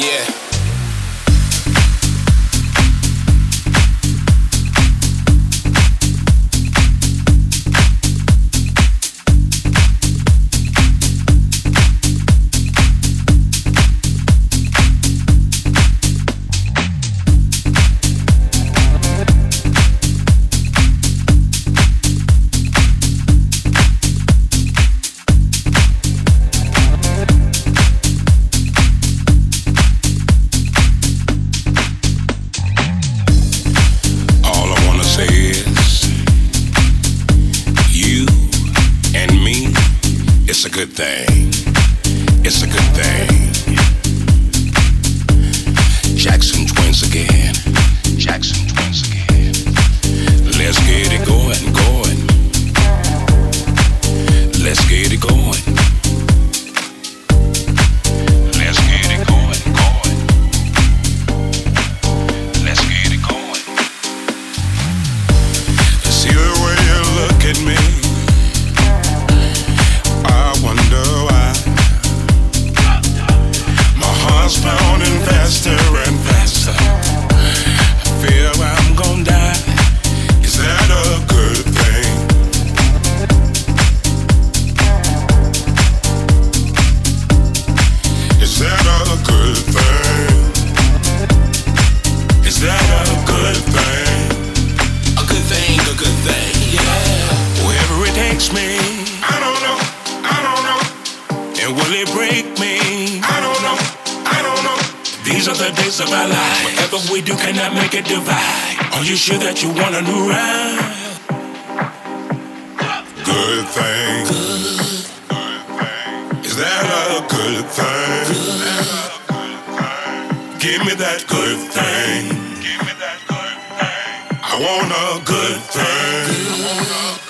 Yeah. Are you sure that you want a new ride? Good thing. Good. Is that a good thing? Good. Give me that good thing. Give me that good thing. I want a good thing. Good.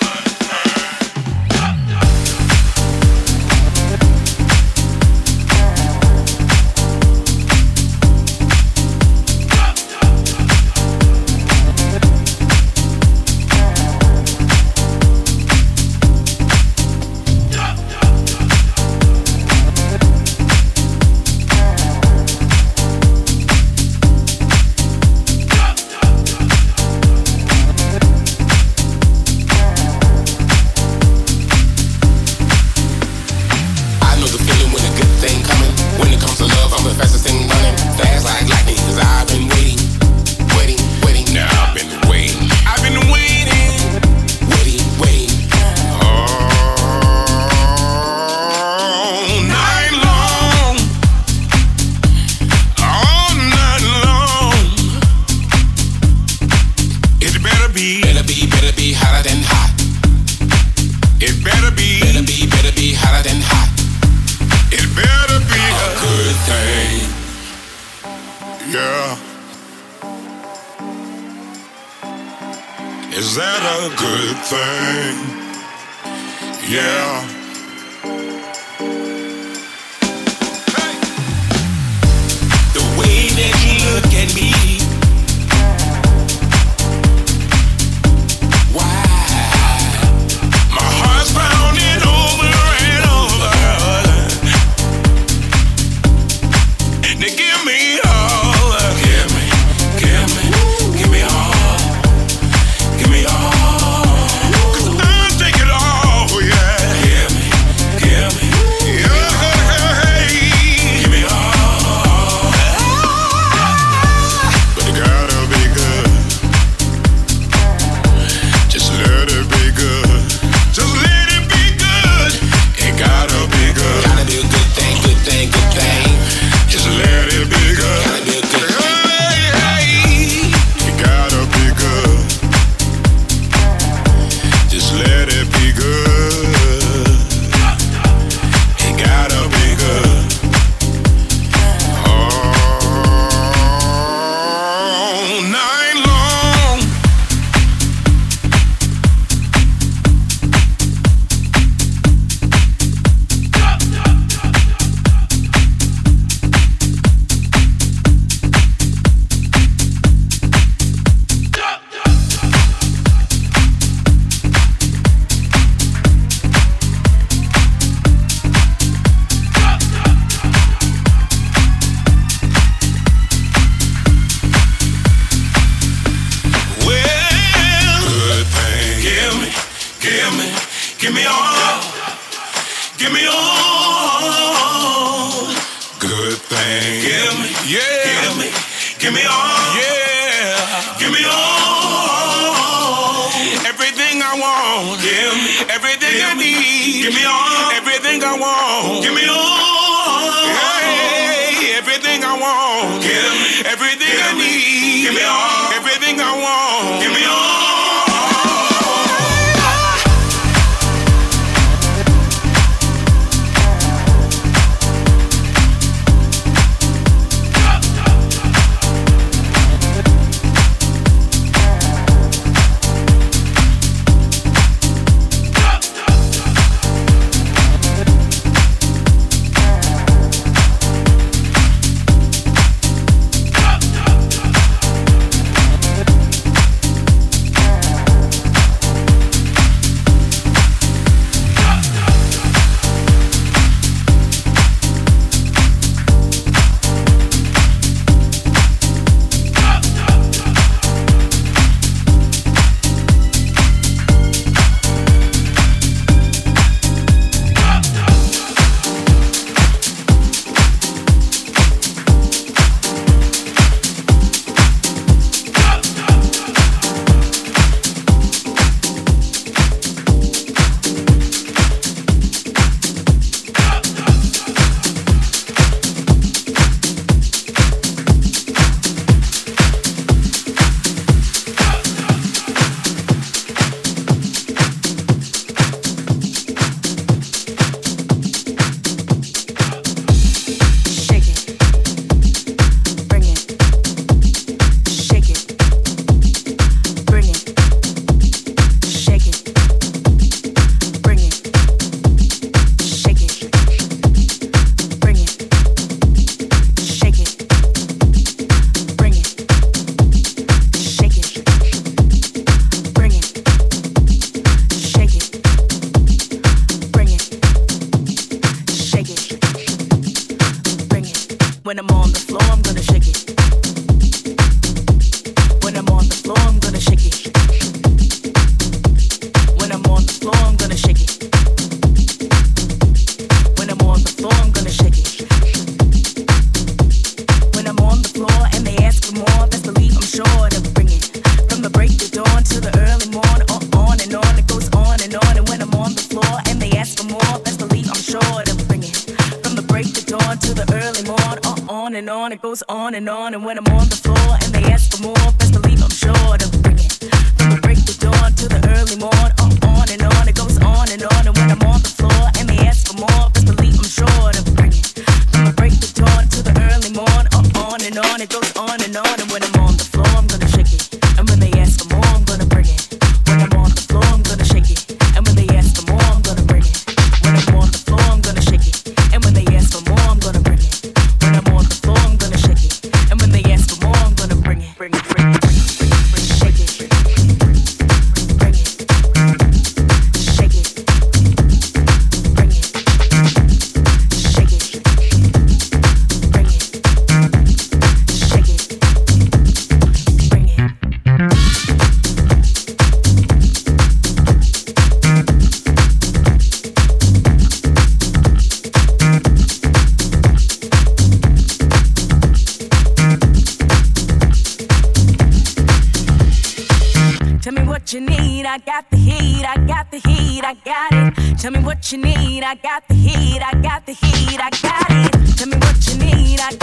I got the heat, I got it. Tell me what you need, I got the heat, I got the heat, I got it. Tell me what you need, I